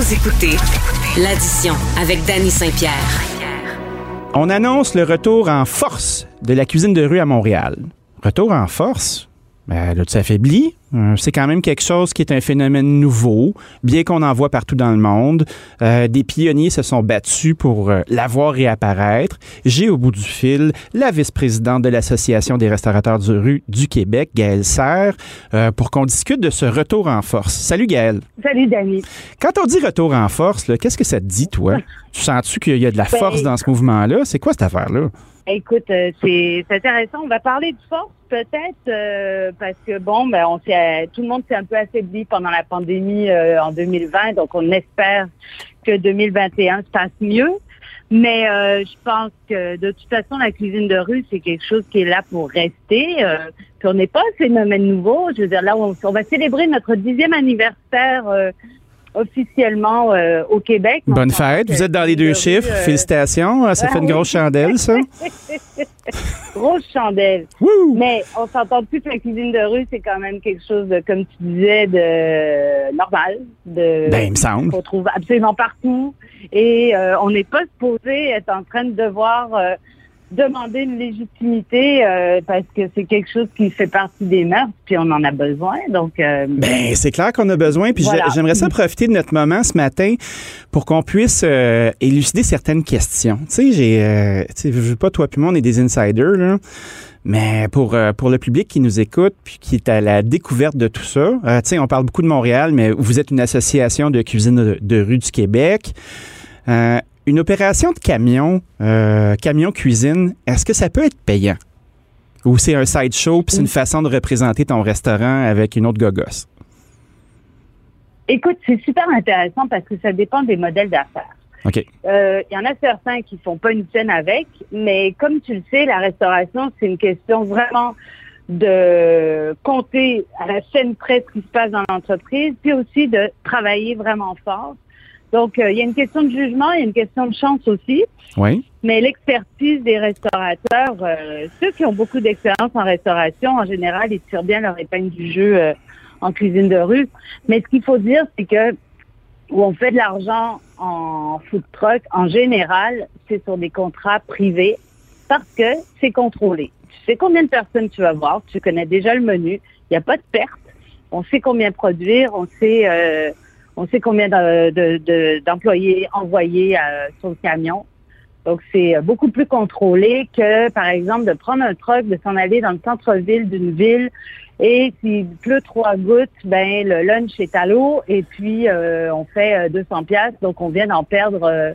Vous écoutez l'addition avec Danny Saint-Pierre. On annonce le retour en force de la cuisine de rue à Montréal. Retour en force? Ben, là, tu affaiblis. Euh, C'est quand même quelque chose qui est un phénomène nouveau, bien qu'on en voit partout dans le monde. Euh, des pionniers se sont battus pour euh, la voir réapparaître. J'ai au bout du fil la vice-présidente de l'Association des restaurateurs de rue du Québec, Gaëlle Serre, euh, pour qu'on discute de ce retour en force. Salut Gaëlle. Salut, Dani. Quand on dit retour en force, qu'est-ce que ça te dit, toi? tu sens-tu qu'il y a de la Ben, force dans ce mouvement-là? C'est quoi cette affaire-là? Écoute, euh, c'est intéressant. On va parler de force peut-être euh, parce que bon, ben tout le monde s'est un peu affaibli pendant la pandémie euh, en 2020, donc on espère que 2021 se passe mieux. Mais je pense que de toute façon, la cuisine de rue, c'est quelque chose qui est là pour rester. Euh, on n'est pas un phénomène nouveau. Je veux dire, là, on, va célébrer notre dixième anniversaire officiellement euh, au Québec. Bonne fête. euh, Vous êtes dans les deux chiffres. euh, Félicitations. Ça ah fait une oui. grosse chandelle, ça. Grosse chandelle. Mais on s'entend plus que la cuisine de rue, c'est quand même quelque chose de, comme tu disais, de normal, de Ben, il me semble. qu'on trouve absolument partout. Et euh, on n'est pas supposé être en train de devoir euh, demander une légitimité euh, parce que c'est quelque chose qui fait partie des mœurs, puis on en a besoin. Donc, euh, Ben, c'est clair qu'on a besoin. Puis Voilà. j'aimerais ça profiter de notre moment ce matin pour qu'on puisse euh, élucider certaines questions. Tu sais, j'ai, euh, tu sais, je veux pas toi puis moi, on est des insiders là. Mais pour, euh, pour le public qui nous écoute puis qui est à la découverte de tout ça, euh, tu sais, on parle beaucoup de Montréal, mais vous êtes une association de cuisine de, de rue du Québec. Euh, une opération de camion, euh, camion cuisine, est-ce que ça peut être payant? Ou c'est un sideshow puis c'est une façon de représenter ton restaurant avec une autre gogosse? écoute, c'est super intéressant parce que ça dépend des modèles d'affaires. OK. Euh, Il y en a certains qui font pas une scène avec, mais comme tu le sais, la restauration, c'est une question vraiment de compter à la scène près ce qui se passe dans l'entreprise, puis aussi de travailler vraiment fort. Donc, euh, il y a une question de jugement, il y a une question de chance aussi, Oui. mais l'expertise des restaurateurs, euh, ceux qui ont beaucoup d'expérience en restauration, en général, ils tirent bien leur épingle du jeu euh, en cuisine de rue. Mais ce qu'il faut dire, c'est que où on fait de l'argent en food truck, en général, c'est sur des contrats privés parce que c'est contrôlé. Tu sais combien de personnes tu vas voir, tu connais déjà le menu, il n'y a pas de perte, on sait combien produire, on sait, euh, on sait combien de- de- de- d'employés envoyer euh, sur le camion. Donc, c'est euh, beaucoup plus contrôlé que, par exemple, de prendre un truck, de s'en aller dans le centre-ville d'une ville et s'il pleut trois gouttes, ben le lunch est à l'eau et puis euh, on fait euh, 200 pièces, donc on vient d'en perdre euh,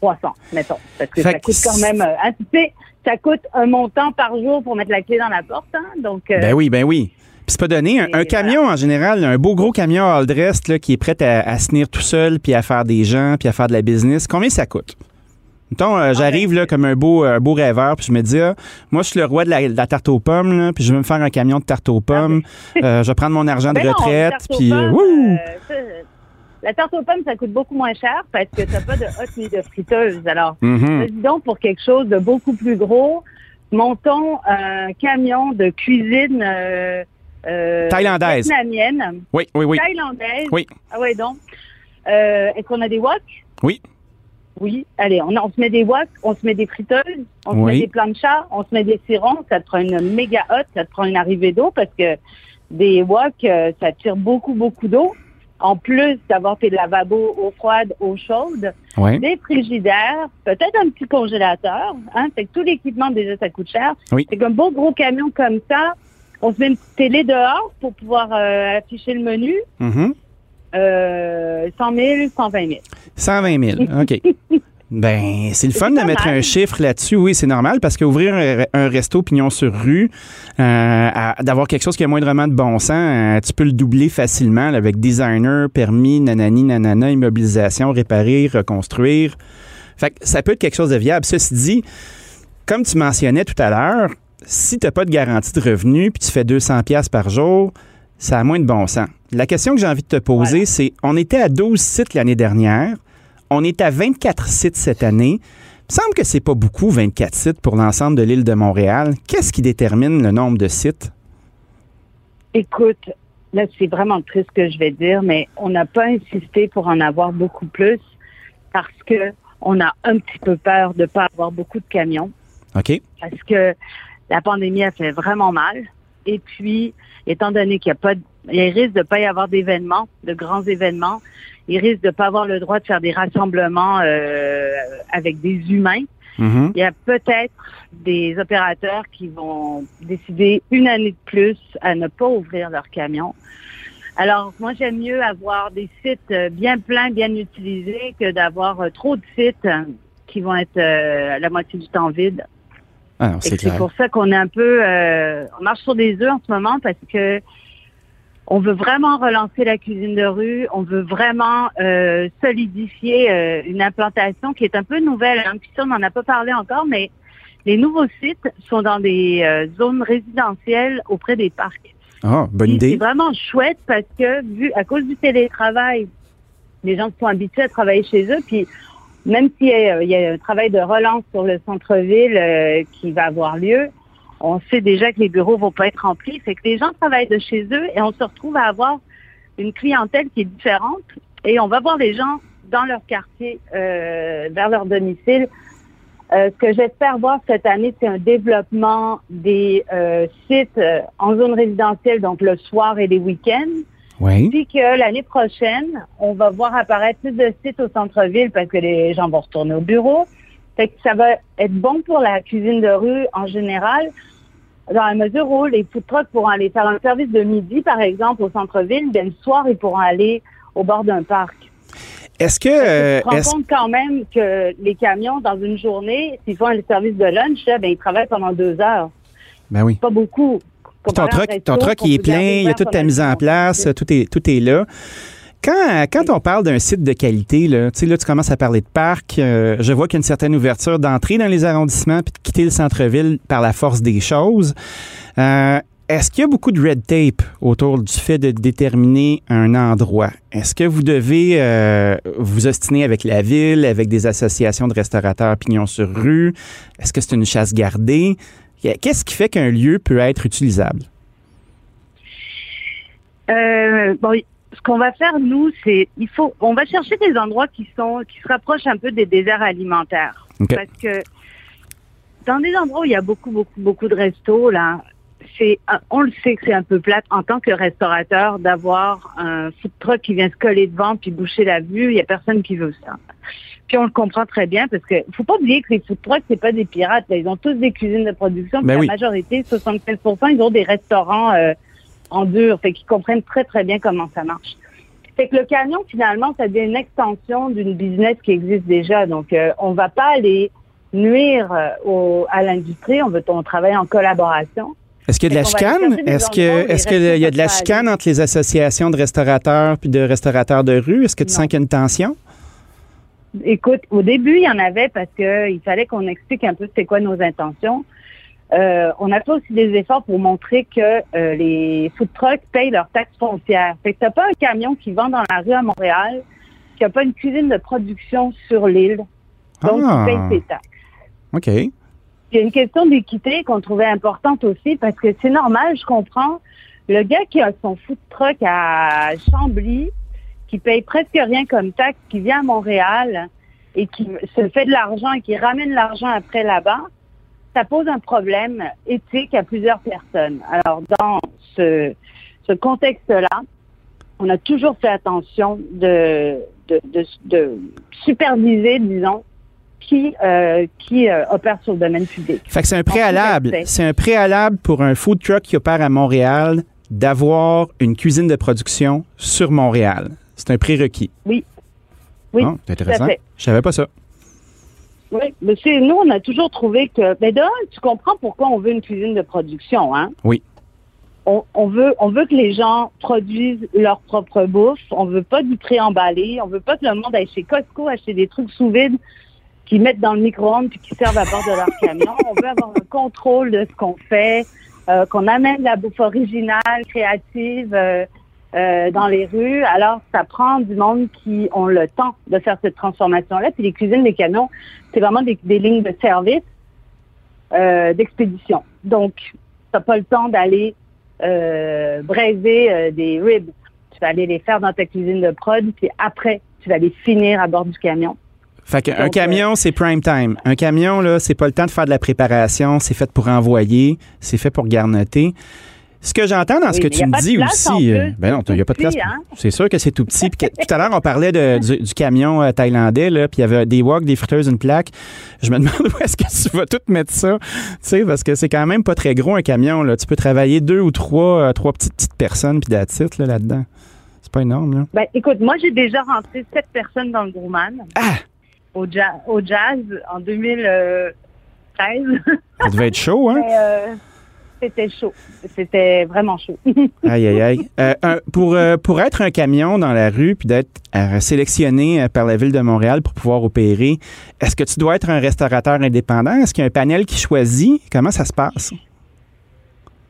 300, mettons. Parce que Fait ça coûte quand même, euh, ça coûte un montant par jour pour mettre la clé dans la porte, hein, donc... euh, Ben oui, ben oui. C'est pas donné. Un, Et un camion, en général, un beau gros camion all dressed là, qui est prêt à, à se tenir tout seul, puis à faire des gens, puis à faire de la business, combien ça coûte? Mettons, euh, j'arrive là comme un beau, un beau rêveur, puis je me dis, ah, moi, je suis le roi de la, de la tarte aux pommes, là, puis je vais me faire un camion de tarte aux pommes. Euh, je vais prendre mon argent de Ben retraite, la tarte aux puis euh, pommes, wouh! euh, ça, la tarte aux pommes, ça coûte beaucoup moins cher parce que t'as pas de hot ni de friteuse. Alors, Mhm. Dis donc, pour quelque chose de beaucoup plus gros, montons un camion de cuisine euh, Thaïlandaise. vietnamienne, Oui, oui, oui. thaïlandaise. Oui. Ah ouais, donc. Euh, Est-ce qu'on a des wok? Oui. Oui. Allez, on, on se met des wok, on se met des friteuses, on se met des planchas, on se met des sirons. Ça te prend une méga hot, ça te prend une arrivée d'eau parce que des wok, euh, ça tire beaucoup, beaucoup d'eau. En plus d'avoir tes lavabos eau froide, eau chaude Oui. des frigidaires, peut-être un petit congélateur. Hein, fait que tout l'équipement, déjà, ça coûte cher. Oui. C'est qu'un beau gros camion comme ça, on se met une télé dehors pour pouvoir euh, afficher le menu. Mhm. Euh, 100 000, 120 000. 120 000. OK. Ben, c'est le fun de mettre un chiffre là-dessus. Oui, c'est normal parce qu'ouvrir un, resto pignon sur rue, euh, d'avoir quelque chose qui a moindrement de bon sens, euh, tu peux le doubler facilement là, avec designer, permis, nanani, nanana, immobilisation, réparer, reconstruire. Fait que ça peut être quelque chose de viable. Ceci dit, comme tu mentionnais tout à l'heure, si tu n'as pas de garantie de revenu puis tu fais 200 pièces par jour, ça a moins de bon sens. La question que j'ai envie de te poser, Voilà. c'est on était à 12 sites l'année dernière, on est à 24 sites cette année. Il me semble que c'est pas beaucoup, 24 sites pour l'ensemble de l'île de Montréal. Qu'est-ce qui détermine le nombre de sites? Écoute, là, c'est vraiment triste ce que je vais dire, mais on n'a pas insisté pour en avoir beaucoup plus parce que on a un petit peu peur de pas avoir beaucoup de camions. OK. Parce que la pandémie a fait vraiment mal. Et puis, étant donné qu'il y a pas, il risque de pas y avoir d'événements, de grands événements, il risque de pas avoir le droit de faire des rassemblements euh, avec des humains. Mhm. Il y a peut-être des opérateurs qui vont décider une année de plus à ne pas ouvrir leurs camions. Alors, moi, j'aime mieux avoir des sites euh, bien pleins, bien utilisés, que d'avoir euh, trop de sites qui vont être euh, la moitié du temps vides. Ah c'est pour ça qu'on est un peu, euh, on marche sur des œufs en ce moment parce que on veut vraiment relancer la cuisine de rue, on veut vraiment euh, solidifier euh, une implantation qui est un peu nouvelle. Hein. Puis ça, on n'en a pas parlé encore, mais les nouveaux sites sont dans des zones résidentielles auprès des parcs. Ah, bonne Puis C'est idée. vraiment chouette parce que, vu à cause du télétravail, les gens sont habitués à travailler chez eux. Puis même s'il y, il y a un travail de relance sur le centre-ville euh, qui va avoir lieu, on sait déjà que les bureaux vont pas être remplis. Fait que les gens travaillent de chez eux et on se retrouve à avoir une clientèle qui est différente. Et on va voir les gens dans leur quartier, euh, vers leur domicile. Euh, ce que j'espère voir cette année, c'est un développement des euh, sites euh, en zone résidentielle, donc le soir et les week-ends. Oui. Puis que l'année prochaine, on va voir apparaître plus de sites au centre-ville parce que les gens vont retourner au bureau. Fait que ça va être bon pour la cuisine de rue en général, dans la mesure où les food trucks pourront aller faire un service de midi, par exemple, au centre-ville, bien le soir, ils pourront aller au bord d'un parc. Est-ce que, euh, tu te rends est-ce- compte quand même que les camions, dans une journée, s'ils font un service de lunch, ben, ils travaillent pendant deux heures. ben oui. Pas beaucoup. Puis ton truck, ton truck, il est plein, il y a toute ta mise en place, tout est, tout est là. Quand, quand on parle d'un site de qualité, là, tu sais, là, tu commences à parler de parc, euh, je vois qu'il y a une certaine ouverture d'entrée dans les arrondissements puis de quitter le centre-ville par la force des choses. Euh, est-ce qu'il y a beaucoup de red tape autour du fait de déterminer un endroit? Est-ce que vous devez euh, vous ostiner avec la ville, avec des associations de restaurateurs pignon sur rue? Est-ce que c'est une chasse gardée? Qu'est-ce qui fait qu'un lieu peut être utilisable? Euh, bon, ce qu'on va faire nous, c'est il faut, on va chercher des endroits qui sont, qui se rapprochent un peu des déserts alimentaires, parce que dans des endroits où il y a beaucoup, beaucoup, beaucoup de restos là, c'est, on le sait que c'est un peu plate en tant que restaurateur d'avoir un food truck qui vient se coller devant puis boucher la vue. Il y a personne qui veut ça. Puis on le comprend très bien parce que faut pas oublier que les food trucks c'est pas des pirates. là. Ils ont tous des cuisines de production. Puis Ben la majorité, 75%, ils ont des restaurants. euh, en dur. Fait qu'ils comprennent très, très bien comment ça marche. Fait que le camion, finalement, ça devient une extension d'une business qui existe déjà. Donc, euh, on va pas aller nuire euh, au, à l'industrie. On veut on travaille en collaboration. Est-ce qu'il y a de la chicane? Est-ce que est-ce qu'il y a de la chicane entre les associations de restaurateurs puis de restaurateurs de rue? Est-ce que tu Non. sens qu'il y a une tension? Écoute, au début, il y en avait parce que il fallait qu'on explique un peu c'est quoi nos intentions. Euh, on a fait aussi des efforts pour montrer que euh, les food trucks payent leurs taxes foncières. Fait que t'as pas un camion qui vend dans la rue à Montréal, qui a pas une cuisine de production sur l'île, donc Ah. il paye ses taxes. OK. Il y a une question d'équité qu'on trouvait importante aussi parce que c'est normal, je comprends. Le gars qui a son food truck à Chambly, qui paye presque rien comme taxe, qui vient à Montréal et qui se fait de l'argent et qui ramène l'argent après là-bas, ça pose un problème éthique à plusieurs personnes. Alors, dans ce, ce contexte-là, on a toujours fait attention de, de, de, de superviser, disons, qui, euh, qui euh, opère sur le domaine public. Fait que c'est un préalable. C'est un préalable pour un food truck qui opère à Montréal d'avoir une cuisine de production sur Montréal. C'est un prérequis. Oui. Oui, Ah, c'est intéressant. Je savais pas ça. Oui, mais c'est nous, on a toujours trouvé que, ben d'un, tu comprends pourquoi on veut une cuisine de production, hein? Oui. On, on veut, on veut que les gens produisent leur propre bouffe. On veut pas du préemballé. On veut pas que le monde aille chez Costco acheter des trucs sous vide qu'ils mettent dans le micro-ondes puis qui servent à bord de leur camion. On veut avoir un contrôle de ce qu'on fait, euh, qu'on amène la bouffe originale, créative. euh, euh, dans les rues. Alors, ça prend du monde qui ont le temps de faire cette transformation-là. Puis les cuisines des camions, c'est vraiment des, des lignes de service euh, d'expédition. Donc, t'as pas le temps d'aller euh, braiser des ribs. Tu vas aller les faire dans ta cuisine de prod, puis après, tu vas les finir à bord du camion. Fait qu'un camion, c'est prime time. Un camion, là, c'est pas le temps de faire de la préparation, c'est fait pour envoyer, c'est fait pour garnoter. Ce que j'entends dans ce que tu me dis aussi, euh, ben non, il n'y a pas de place. Hein? C'est sûr que c'est tout petit. tout à l'heure, on parlait du, camion euh, thaïlandais, là, puis il y avait des woks, des fritteuses, une plaque. Je me demande où est-ce que tu vas tout mettre ça, tu sais, parce que c'est quand même pas très gros un camion. Là. Tu peux travailler deux ou trois, euh, trois petites, petites personnes puis d'attitude là, là-dedans. C'est pas énorme, là. Ben, écoute, moi, j'ai déjà rentré sept personnes dans le Grumman. Ah! Au, au jazz en 2013. Ça devait être chaud, hein? c'était chaud. C'était vraiment chaud. aïe, aïe, aïe. Euh, pour, euh, pour être un camion dans la rue puis d'être euh, sélectionné par la Ville de Montréal pour pouvoir opérer, est-ce que tu dois être un restaurateur indépendant? Est-ce qu'il y a un panel qui choisit? Comment ça se passe?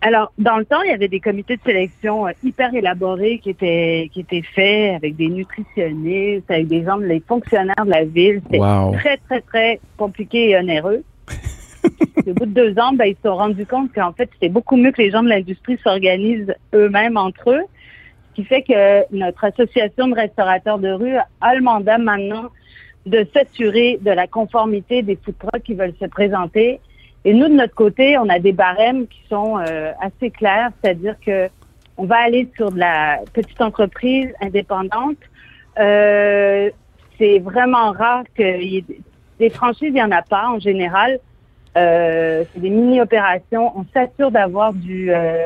Alors, dans le temps, il y avait des comités de sélection hyper élaborés qui étaient qui étaient faits avec des nutritionnistes, avec des gens, les fonctionnaires de la ville. C'était très, très, très compliqué et onéreux. Au bout de deux ans, ben, ils se sont rendus compte qu'en fait, c'était beaucoup mieux que les gens de l'industrie s'organisent eux-mêmes entre eux. Ce qui fait que notre association de restaurateurs de rue a le mandat maintenant de s'assurer de la conformité des food trucks qui veulent se présenter. Et nous, de notre côté, on a des barèmes qui sont euh, assez clairs, c'est-à-dire que on va aller sur de la petite entreprise indépendante. Euh, c'est vraiment rare qu'il y ait des franchises, il n'y en a pas en général. Euh, c'est des mini-opérations. On s'assure d'avoir du euh,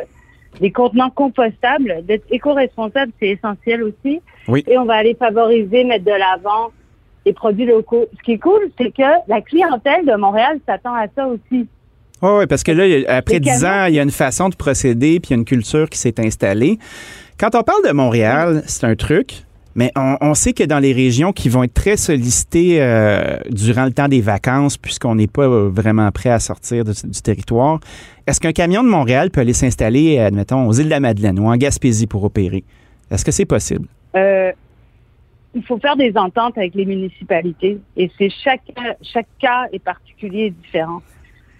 des contenants compostables, d'être éco-responsable, c'est essentiel aussi. Oui. Et on va aller favoriser, mettre de l'avant les produits locaux. Ce qui est cool, c'est que la clientèle de Montréal s'attend à ça aussi. Oui, oui, parce que là, après dix ans, il y a une façon de procéder, puis il y a une culture qui s'est installée. Quand on parle de Montréal, c'est un truc. Mais on, sait que dans les régions qui vont être très sollicitées euh, durant le temps des vacances, puisqu'on n'est pas vraiment prêt à sortir du territoire, est-ce qu'un camion de Montréal peut aller s'installer, admettons, aux îles de la Madeleine ou en Gaspésie pour opérer? Est-ce que c'est possible? Euh, il faut faire des ententes avec les municipalités et c'est chaque, chaque cas est particulier et différent.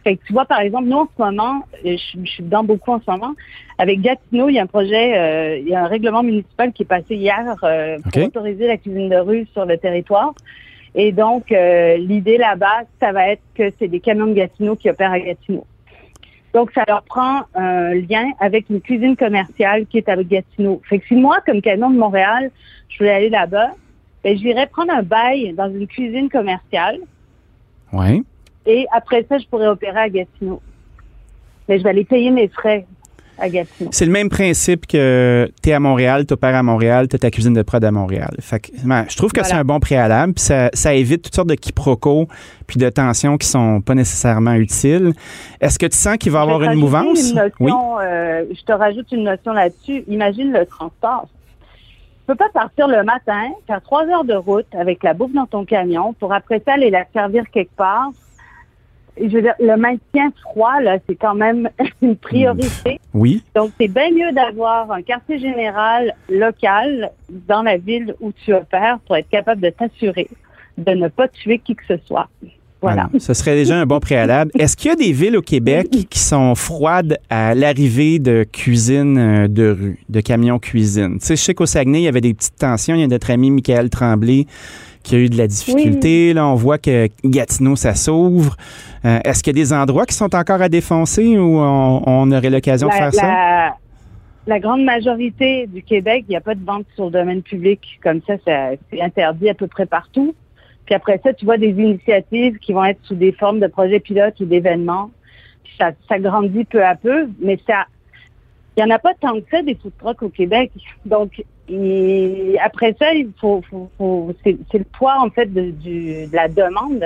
Fait que tu vois, par exemple, nous, en ce moment, je, je suis dedans beaucoup en ce moment, avec Gatineau, il y a un projet, euh, il y a un règlement municipal qui est passé hier euh, pour autoriser la cuisine de rue sur le territoire. Et donc, euh, l'idée là-bas, ça va être que c'est des camions de Gatineau qui opèrent à Gatineau. Donc, ça leur prend un lien avec une cuisine commerciale qui est avec Gatineau. Fait que si moi, comme camion de Montréal, je voulais aller là-bas, ben, j'irais prendre un bail dans une cuisine commerciale. Ouais. Et après ça, je pourrais opérer à Gatineau. Mais je vais aller payer mes frais à Gatineau. C'est le même principe que tu es à Montréal, tu opères à Montréal, tu as ta cuisine de prod à Montréal. Fait que, je trouve que c'est un bon préalable, puis ça, ça, évite toutes sortes de quiproquos puis de tensions qui sont pas nécessairement utiles. Est-ce que tu sens qu'il va y avoir une mouvance? Une notion, oui. Euh, je te rajoute une notion là-dessus. Imagine le transport. Tu peux pas partir le matin, faire trois heures de route avec la bouffe dans ton camion pour après ça aller la servir quelque part je veux dire, le maintien froid, là, c'est quand même une priorité. Oui. Donc, c'est bien mieux d'avoir un quartier général local dans la ville où tu opères pour être capable de t'assurer de ne pas tuer qui que ce soit. Voilà. Ce serait déjà un bon préalable. Est-ce qu'il y a des villes au Québec qui sont froides à l'arrivée de cuisine euh, de rue, de camions cuisine? Tu sais, je sais qu'au Saguenay, il y avait des petites tensions. Il y a notre ami Michael Tremblay qui a eu de la difficulté. Là, on voit que Gatineau, ça s'ouvre. Euh, est-ce qu'il y a des endroits qui sont encore à défoncer ou on, aurait l'occasion de faire ça? La grande majorité du Québec, il n'y a pas de vente sur le domaine public. Comme ça, c'est interdit à peu près partout. Puis après ça, tu vois des initiatives qui vont être sous des formes de projets pilotes ou d'événements. Ça, ça grandit peu à peu, mais ça, il n'y en a pas tant que ça des food trucks au Québec. Donc, après ça, il faut, c'est, le poids en fait de, du, de la demande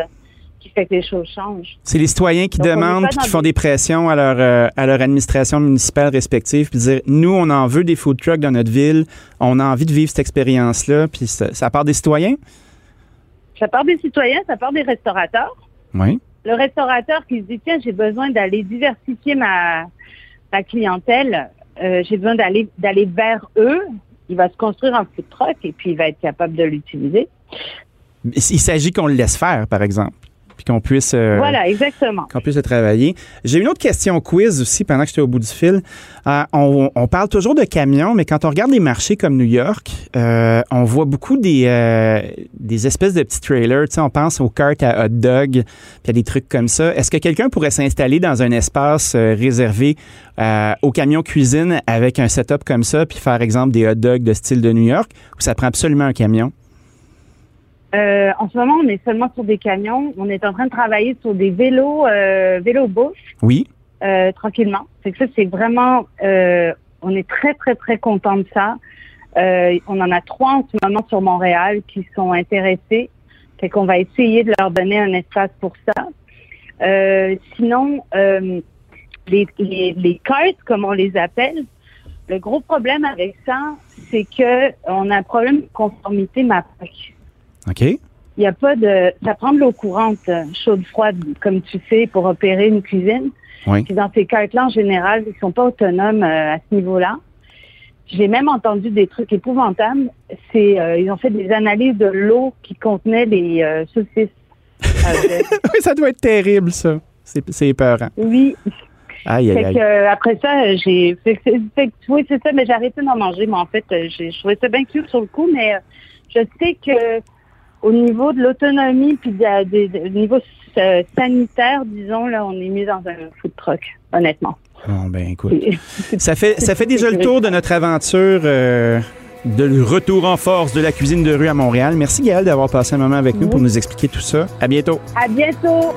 qui fait que les choses changent. C'est les citoyens qui demandent qui font des pressions à leur euh, à leur administration municipale respective puis dire nous on en veut des food trucks dans notre ville, on a envie de vivre cette expérience là puis ça, ça part des citoyens? Ça part des citoyens, ça part des restaurateurs. Oui. Le restaurateur qui se dit tiens j'ai besoin d'aller diversifier ma ma clientèle, euh, j'ai besoin d'aller d'aller vers eux il va se construire un food truck et puis il va être capable de l'utiliser. Il s'agit qu'on le laisse faire, par exemple. Puis qu'on puisse euh, Voilà, exactement. qu'on puisse le travailler. J'ai une autre question quiz aussi pendant que j'étais au bout du fil. Euh, on, on parle toujours de camions, mais quand on regarde les marchés comme New York, euh, on voit beaucoup des, des espèces de petits trailers. Tu sais, on pense aux cartes à hot dog, puis à des trucs comme ça. Est-ce que quelqu'un pourrait s'installer dans un espace réservé aux camions cuisine avec un setup comme ça, puis faire exemple des hot dogs de style de New York, ou ça prend absolument un camion? Euh, en ce moment, on est seulement sur des camions. On est en train de travailler sur des vélos, euh, vélos Bosch, Oui. euh, tranquillement. C'est que ça, c'est vraiment, euh, on est très, très, très content de ça. Euh, on en a trois en ce moment sur Montréal qui sont intéressés. Fait qu'on va essayer de leur donner un espace pour ça. Euh, sinon, euh, les, les, les cartes, comme on les appelle, le gros problème avec ça, c'est que on a un problème de conformité MAPAC. OK. Il n'y a pas de. Ça prend de l'eau courante, euh, chaude, froide, comme tu sais, pour opérer une cuisine. Oui. Puis dans ces cartes-là, en général, ils sont pas autonomes euh, à ce niveau-là. J'ai même entendu des trucs épouvantables. C'est, euh, ils ont fait des analyses de l'eau qui contenait les euh, saucisses. Euh, oui, ça doit être terrible, ça. C'est c'est épeurant. oui. Aïe, aïe, Fait aïe. que, euh, après ça, j'ai. Fait que, fait que, oui, c'est ça, mais j'ai arrêté d'en manger. Mais en fait, j'ai, je trouvais ça bien cute sur le coup, mais je sais que au niveau de l'autonomie puis de, de- de- au niveau euh, sanitaire, disons, là, on est mis dans un food truck, honnêtement. Bon, ben, écoute. Ça fait, ça fait déjà le tour de notre aventure euh, de retour en force de la cuisine de rue à Montréal. Merci, Gaël, d'avoir passé un moment avec nous pour nous expliquer tout ça. À bientôt. À bientôt!